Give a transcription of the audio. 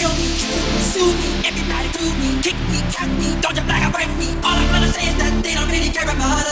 chill me, drill me, sue me, everybody do me, kick me, cut me, don't you black and white me. All I'm gonna say is that they don't really care about